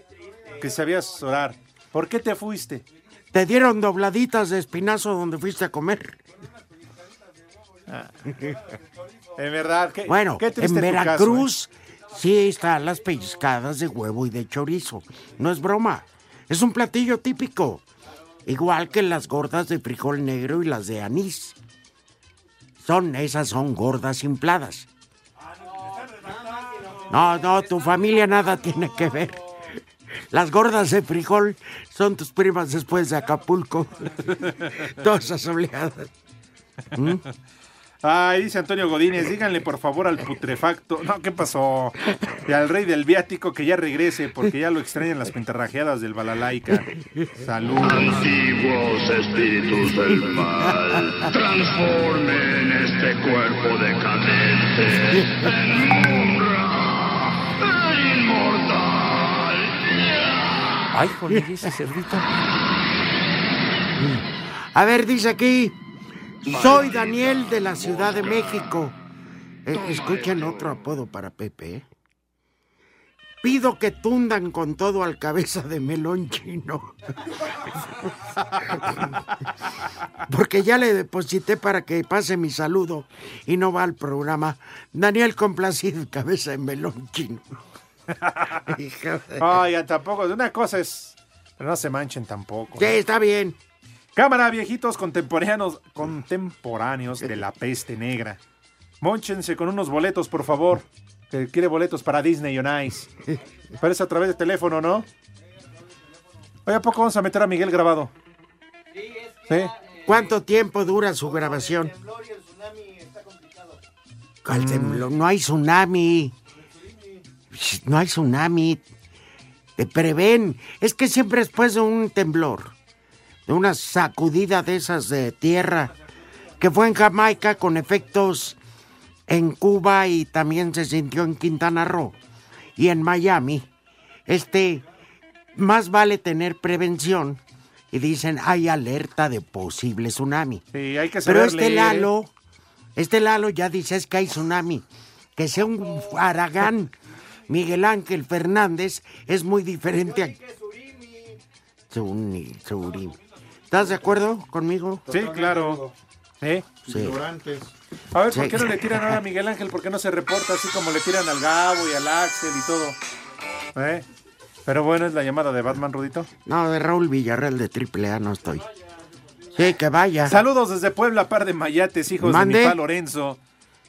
Que sabías orar. ¿Por qué te fuiste? Te dieron dobladitas de espinazo donde fuiste a comer. En verdad, ¿qué, Bueno, qué en caso, ¿eh? Veracruz sí están las pellizcadas de huevo y de chorizo. No es broma. Es un platillo típico. Igual que las gordas de frijol negro y las de anís. Son, esas son gordas infladas. No, no, tu familia nada tiene que ver. Las gordas de frijol son tus primas después de Acapulco. Todas esas oleadas. ¿Mm? Ay, dice Antonio Godínez, díganle por favor al putrefacto. No, ¿qué pasó? Y al rey del viático que ya regrese, porque ya lo extrañan las pintarrajeadas del balalaica. Salud. Antiguos espíritus del mal, transformen este cuerpo decadente en Ay, con ese cerdito. A ver, dice aquí. Soy Daniel de la Ciudad de México. Eh, escuchen otro apodo para Pepe. ¿eh? Pido que tundan con todo al cabeza de melón chino. Porque ya le deposité para que pase mi saludo y no va al programa. Daniel complacido, cabeza de melón chino. Ay, ya tampoco. Una cosa es. Pero no se manchen tampoco. Sí, está bien. Cámara, viejitos contemporáneos, contemporáneos de la peste negra. Mónchense con unos boletos, por favor. Que quiere boletos para Disney on Ice. Parece a través de teléfono, ¿no? Oye, ¿a poco vamos a meter a Miguel grabado? Sí. ¿Cuánto tiempo dura su grabación? ¿Cuál temblor? No hay tsunami. No hay tsunami. Te prevén. Es que siempre después de un temblor, de una sacudida de esas de tierra, que fue en Jamaica con efectos en Cuba y también se sintió en Quintana Roo y en Miami, este, más vale tener prevención y dicen hay alerta de posible tsunami. Sí, hay que Pero saber este leer, ¿eh? Lalo, este Lalo ya dice es que hay tsunami. Que sea un Aragán, Miguel Ángel Fernández, es muy diferente a... Tsuni- Surimi. ¿Estás de acuerdo conmigo? Sí, claro. ¿Sí? Sí. A ver, ¿por qué no le tiran ahora a Miguel Ángel? ¿Por qué no se reporta así como le tiran al Gabo y al Axel y todo? ¿Eh? Pero bueno, es la llamada de Batman, Rudito. No, de Raúl Villarreal de AAA no estoy. Sí, que vaya. Saludos desde Puebla, par de mayates, hijos Mande. de mi pa Lorenzo.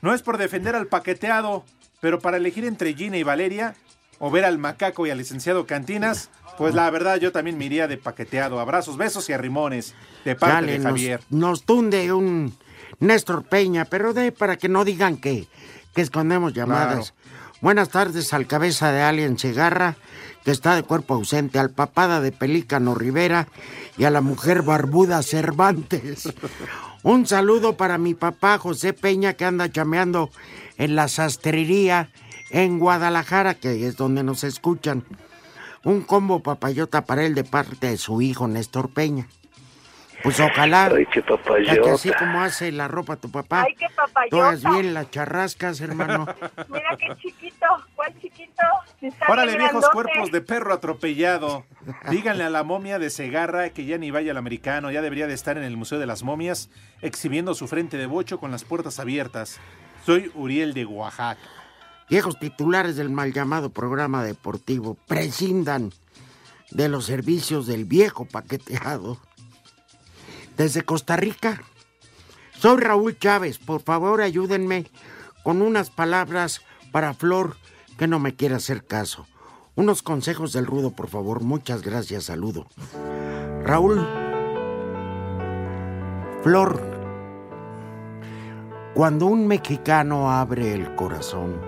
No es por defender al paqueteado, pero para elegir entre Gina y Valeria, o ver al macaco y al licenciado Cantinas, pues la verdad yo también me iría de paqueteado. Abrazos, besos y arrimones de parte Dale, de Javier. nos tunde un Néstor Peña, pero de para que no digan que, que escondemos llamadas. Buenas tardes al cabeza de Alien Cigarra, que está de cuerpo ausente, al papada de Pelícano Rivera y a la mujer barbuda Cervantes. Un saludo para mi papá José Peña, que anda chameando en la sastrería en Guadalajara, que es donde nos escuchan. Un combo papayota para él de parte de su hijo Néstor Peña. Pues ojalá. Ay, qué papayota. que así como hace la ropa tu papá. Ay, qué papayota. Tú hagas bien las charrascas, hermano. Mira qué chiquito. ¿Cuál chiquito? Órale, viejos grandote. cuerpos de perro atropellado. Díganle a la momia de Segarra que ya ni vaya al americano, ya debería de estar en el Museo de las Momias exhibiendo su frente de bocho con las puertas abiertas. Soy Uriel de Oaxaca. Viejos titulares del mal llamado programa deportivo prescindan de los servicios del viejo paqueteado. Desde Costa Rica, soy Raúl Chávez. Por favor, ayúdenme con unas palabras para Flor que no me quiere hacer caso. Unos consejos del rudo, por favor. Muchas gracias, saludo. Raúl, Flor, cuando un mexicano abre el corazón,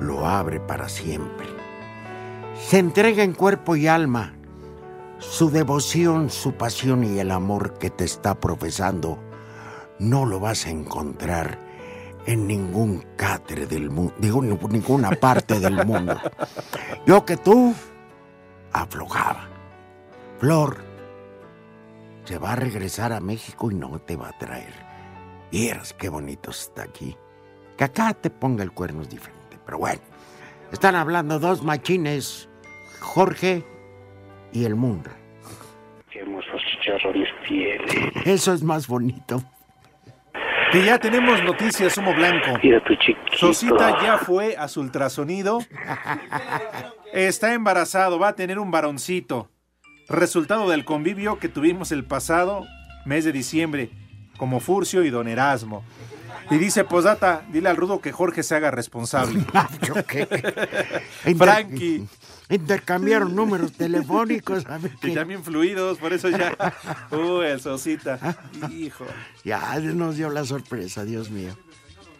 lo abre para siempre. Se entrega en cuerpo y alma. Su devoción, su pasión y el amor que te está profesando no lo vas a encontrar en ningún catre del mundo, digo, en ninguna parte del mundo. Yo que tú aflojaba. Flor se va a regresar a México y no te va a traer. Vieras qué bonito está aquí. Que acá te ponga el cuerno es diferente, pero bueno. Están hablando dos machines, Jorge y el mundo. Qué hermosos chicharrones tiene. Eso es más bonito. Que ya tenemos noticias, Humo Blanco. Mira tu chiquito. Sosita ya fue a su ultrasonido. Está embarazado, va a tener un varoncito. Resultado del convivio que tuvimos el pasado mes de diciembre, como Furcio y Don Erasmo. Y dice, posdata, dile al rudo que Jorge se haga responsable. ¿Yo qué? Frankie. Intercambiaron números telefónicos. a ver también fluidos, por eso ya. Uy, el Sosita. Hijo. Ya nos dio la sorpresa, Dios mío.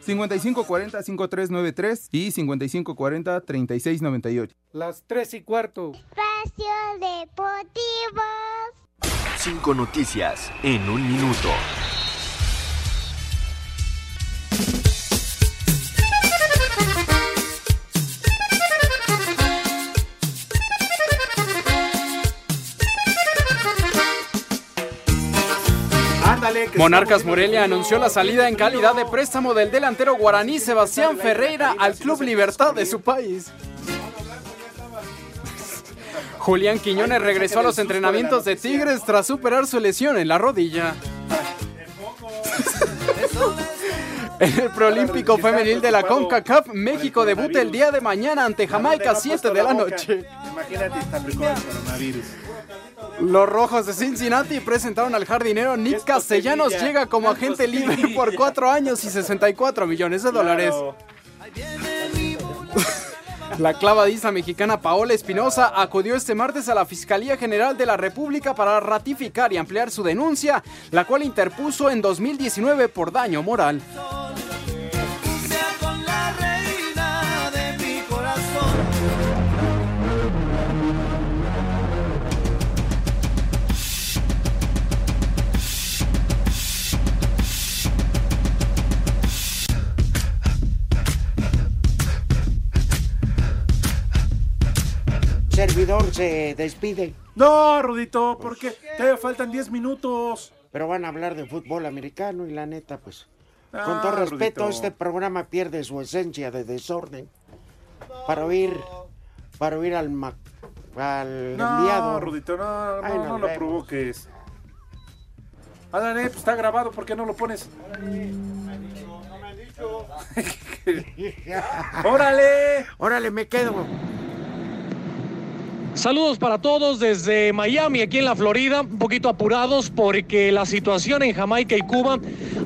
5540-5393 y 5540-3698. Las tres y cuarto. Espacio Deportivo. Cinco noticias en un minuto. Monarcas Morelia anunció la salida en calidad de préstamo del delantero guaraní Sebastián Ferreira al Club Libertad de su país. Julián Quiñones regresó a los entrenamientos de Tigres tras superar su lesión en la rodilla. En el Proolímpico Femenil de la CONCACAF, México debuta el día de mañana ante Jamaica 7 de la noche. Imagínate, está el coronavirus. Los rojos de Cincinnati presentaron al jardinero Nick Castellanos. Llega como agente libre por cuatro años y 64 millones de dólares. La clavadista mexicana Paola Espinosa acudió este martes a la Fiscalía General de la República para ratificar y ampliar su denuncia, la cual interpuso en 2019 por daño moral. Servidor se despide. No, Rudito, porque te faltan 10 minutos. Pero van a hablar de fútbol americano y la neta, pues. Ah, con todo respeto, Rudito. este programa pierde su esencia de desorden. Para oír, para oír al, ma- al No, enviado. Rudito, no, no, Ay, no lo vemos. provoques. Ándale, pues está grabado, ¿por qué no lo pones? ¡Órale! ¡Órale, me quedo! Saludos para todos desde Miami, aquí en la Florida, un poquito apurados porque la situación en Jamaica y Cuba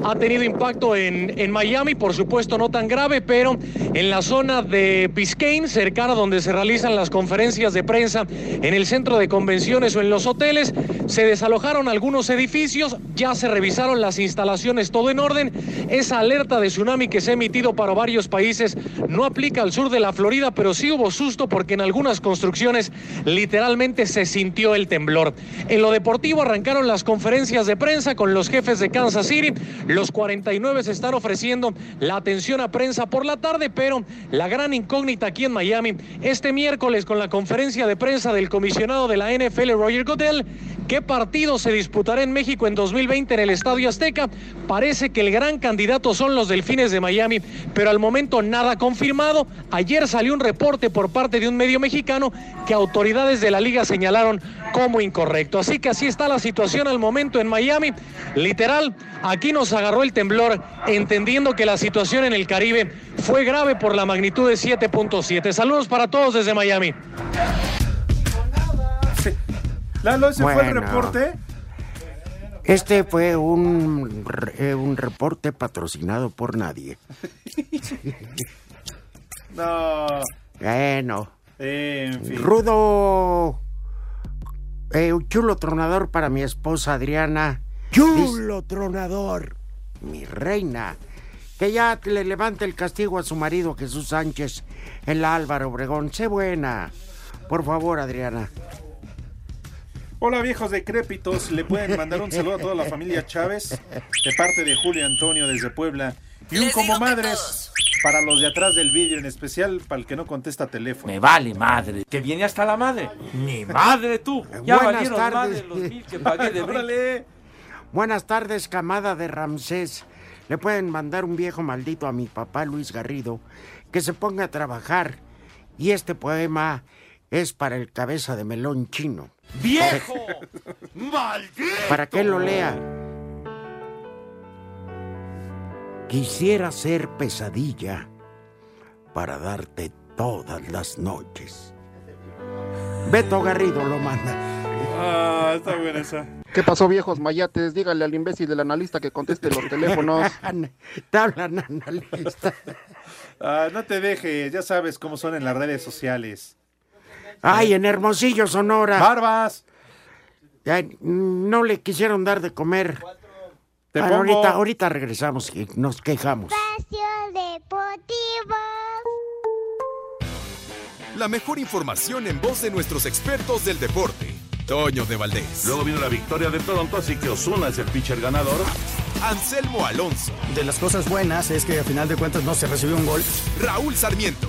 ha tenido impacto en, en Miami, por supuesto no tan grave, pero en la zona de Biscayne, cercana donde se realizan las conferencias de prensa, en el centro de convenciones o en los hoteles, se desalojaron algunos edificios, ya se revisaron las instalaciones, todo en orden. Esa alerta de tsunami que se ha emitido para varios países no aplica al sur de la Florida, pero sí hubo susto porque en algunas construcciones literalmente se sintió el temblor. En lo deportivo arrancaron las conferencias de prensa con los jefes de Kansas City. Los 49 se están ofreciendo la atención a prensa por la tarde, pero la gran incógnita aquí en Miami, este miércoles con la conferencia de prensa del comisionado de la NFL, Roger Goodell, ¿Qué partido se disputará en México en 2020 en el Estadio Azteca? Parece que el gran candidato son los Delfines de Miami, pero al momento nada confirmado. Ayer salió un reporte por parte de un medio mexicano que autoridades de la liga señalaron como incorrecto. Así que así está la situación al momento en Miami. Literal, aquí nos agarró el temblor, entendiendo que la situación en el Caribe fue grave por la magnitud de 7.7. Saludos para todos desde Miami. Lalo, ese fue el Bueno. reporte. Este fue un, eh, un reporte patrocinado por nadie. No. Bueno. En fin. Rudo. Eh, un chulo tronador para mi esposa Adriana. Chulo tronador. Mi reina. Que ya le levante el castigo a su marido Jesús Sánchez en la Álvaro Obregón. Sé buena. Por favor, Adriana. Hola viejos decrépitos, le pueden mandar un saludo a toda la familia Chávez de parte de Julio Antonio desde Puebla y un como madres para los de atrás del vídeo, en especial para el que no contesta teléfono. Me vale madre. Que viene hasta la madre. Ni madre tú. Ya Buenas valieron tardes. madre los mil que pagué de. Buenas tardes, camada de Ramsés. Le pueden mandar un viejo maldito a mi papá Luis Garrido que se ponga a trabajar. Y este poema es para el cabeza de melón chino. ¡Viejo! ¡Maldito! Para que él lo lea. Quisiera ser pesadilla para darte todas las noches. Beto Garrido lo manda. Ah, está buena esa. ¿Qué pasó, viejos mayates? Dígale al imbécil del analista que conteste los teléfonos. Te hablan analista. Ah, no te dejes, ya sabes cómo son en las redes sociales. Ay, en Hermosillo, Sonora. Barbas. no le quisieron dar de comer. Te Ah, pongo- ahorita, ahorita regresamos y nos quejamos. Deportivo. La mejor información en voz de nuestros expertos del deporte. Toño de Valdés. Luego vino la victoria de Toronto, así que Osuna es el pitcher ganador. Anselmo Alonso. De las cosas buenas es que a final de cuentas no se recibió un gol. Raúl Sarmiento.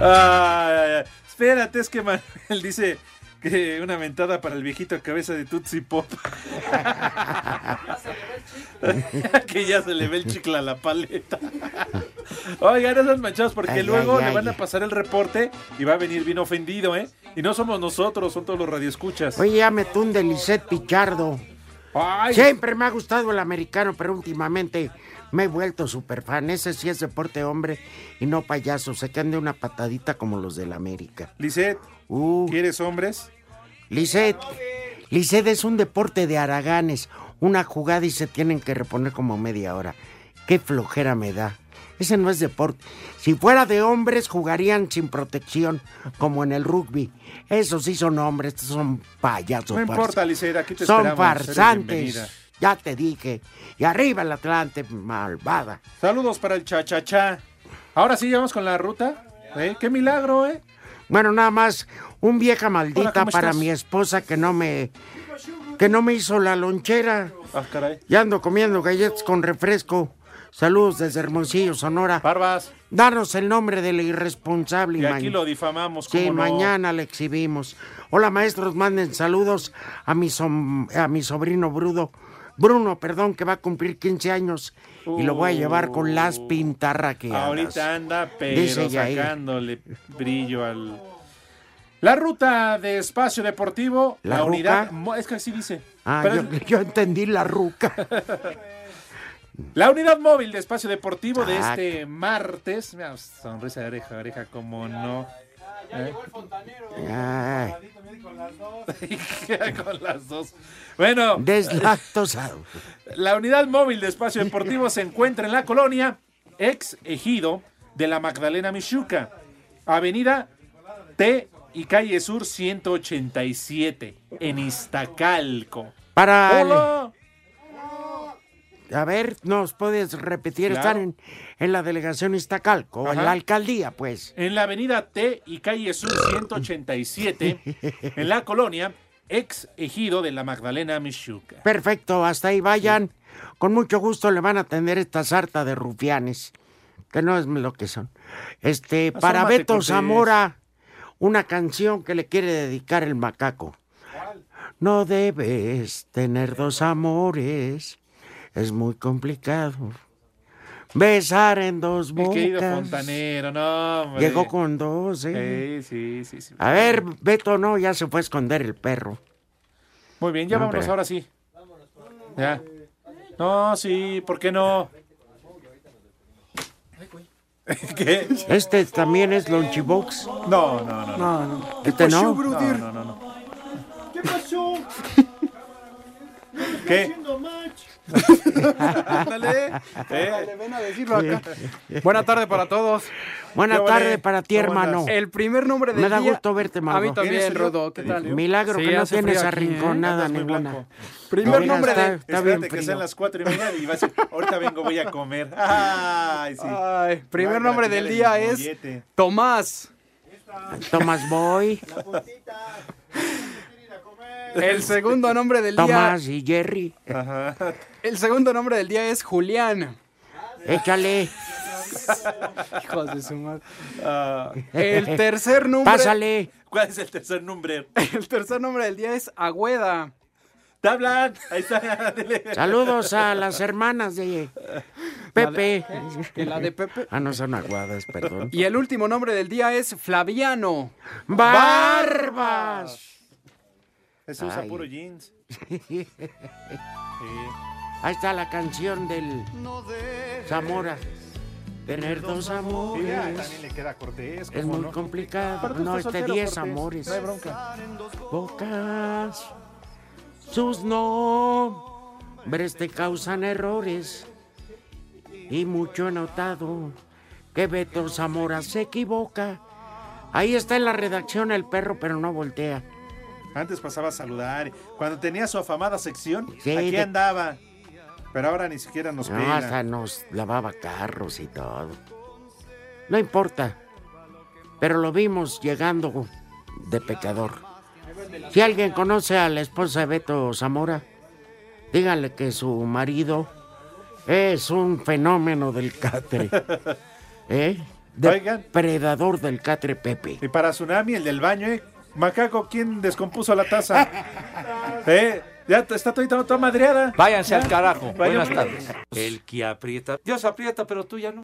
Ay, ay, ay. Espérate, es que Manuel dice que una mentada para el viejito cabeza de Tutsi Pop. que ya se le ve el chicle a la paleta. Oigan, esos manchados porque Ay, luego ay, le ay. van a pasar el reporte y va a venir bien ofendido, ¿eh? Y no somos nosotros, son todos los radioescuchas. Oye, ya me tunde Lisette Pichardo. Siempre me ha gustado el americano, pero últimamente me he vuelto super fan. Ese sí es deporte hombre y no payaso. Se quedan de una patadita como los del América. Lisette, ¿quieres hombres? Lisette, Lisette es un deporte de haraganes. Una jugada y se tienen que reponer como media hora. Qué flojera me da. Ese no es deporte. Si fuera de hombres, jugarían sin protección, como en el rugby. Esos sí son hombres, estos son payasos. No importa, Lisette, aquí te Son esperamos. bienvenida. farsantes. Ya te dije. Y arriba el Atlante, malvada. Saludos para el cha-cha-cha. Ahora sí, vamos con la ruta. ¿Eh? ¡Qué milagro, eh! Bueno, nada más, un vieja maldita ¿cómo para estás? mi esposa que no me que no me hizo la lonchera. Ah, caray. Ya ando comiendo galletas con refresco. Saludos desde Hermosillo, Sonora. Barbas. Danos el nombre del irresponsable. Y aquí lo difamamos. Sí, ¿cómo no? mañana le exhibimos. Hola, maestros, manden saludos a mi, som- a mi sobrino Bruno. Bruno, perdón, que va a cumplir 15 años y lo voy a llevar con las pintarraqueadas. Ahorita anda, pero Dice Yair. sacándole brillo al. La ruta de espacio deportivo, ¿La la, unidad. Es que así dice. Ah, Pero yo, es- yo entendí la ruca. La unidad móvil de espacio deportivo de Ah. este martes. Mira, sonrisa de oreja oreja, como no. ¿Eh? Ay, con las dos. Bueno. deslactosado. La unidad móvil de espacio deportivo se encuentra en la colonia ex ejido de la Magdalena Michuca, avenida T y calle Sur 187, en Iztacalco. Para el- ¡Hola! A ver, ¿nos puedes repetir? Claro. Están en, en la delegación Iztacalco, en Ajá. la alcaldía, pues. En la avenida T y calle Sur 187, en la colonia, ex ejido de la Magdalena Michuca. Perfecto, hasta ahí vayan. Con mucho gusto le van a atender esta sarta de rufianes, que no es lo que son. Este, para Beto Cortés. Zamora, una canción que le quiere dedicar el macaco. No debes tener dos amores, es muy complicado. Besar en dos Mi querido bocas. fontanero, no, hombre. Llegó con dos, ¿eh? Sí, sí, sí, sí. A ver, Beto, no, ya se fue a esconder el perro. Muy bien, ya No, vámonos pero- ahora sí. Ya. No, sí, ¿por qué no? ¿Qué? Este también es Lonchibox. No, no, no. No, no. Este no. No, no, no, no. ¿Qué pasó? ¿Qué? Ándale. Eh. ven a decirlo acá. Buena tarde para todos. Buena ¿Qué tarde para ti, ¿Cómo hermano. andas? El primer nombre del Me da día- gusto verte, Mauro. A mí también, Rodo. ¿Qué tal? Milagro Sí, que no hace tienes frío aquí, ¿eh? arrinconada Andas muy ninguna. blanco. Primer Mira, nombre está, de- está bien Espérate que frío. sean las cuatro y media y vas a decir, ahorita vengo, voy a comer. Ay, sí. Ay, primer Ay, nombre del día es mollete. Tomás. Tomás Boy, El segundo nombre del Tomás día. y Jerry. El segundo nombre del día es Julián. Échale. Hijos de su madre. Ah. El tercer nombre. Pásale. ¿Cuál es el tercer nombre? El tercer nombre del día es Agüeda. ¿Te hablan? Ahí está. Saludos a las hermanas de Pepe. ¿Que la de Pepe? Ah, no son aguadas, perdón. Y el último nombre del día es Flaviano. ¡Barbas! Ese usa Ay. puro jeans. Ahí está la canción del Zamora. Tener dos amores. Mira, también le queda Cortés. Es ¿cómo muy no? complicado. No, este soltero, 10 Cortés. amores. No hay bronca. Bocas, sus nombres te causan errores. Y mucho he notado que Beto Zamora se equivoca. Ahí está en la redacción el perro, pero no voltea. Antes pasaba a saludar. Cuando tenía su afamada sección, Sí, aquí de- andaba. Pero ahora ni siquiera nos No, pela. hasta nos lavaba carros y todo. No importa. Pero lo vimos llegando de pecador. Si alguien conoce a la esposa de Beto Zamora, díganle que su marido es un fenómeno del catre. ¿Eh? Depredador del catre Pepe. Y para Tsunami, el del baño, ¿eh? Macaco, ¿quién descompuso la taza? ¿Eh? Ya está todita toda madreada. Váyanse Ya. al carajo. Buenas tardes. El que aprieta. Dios aprieta, pero tú ya no.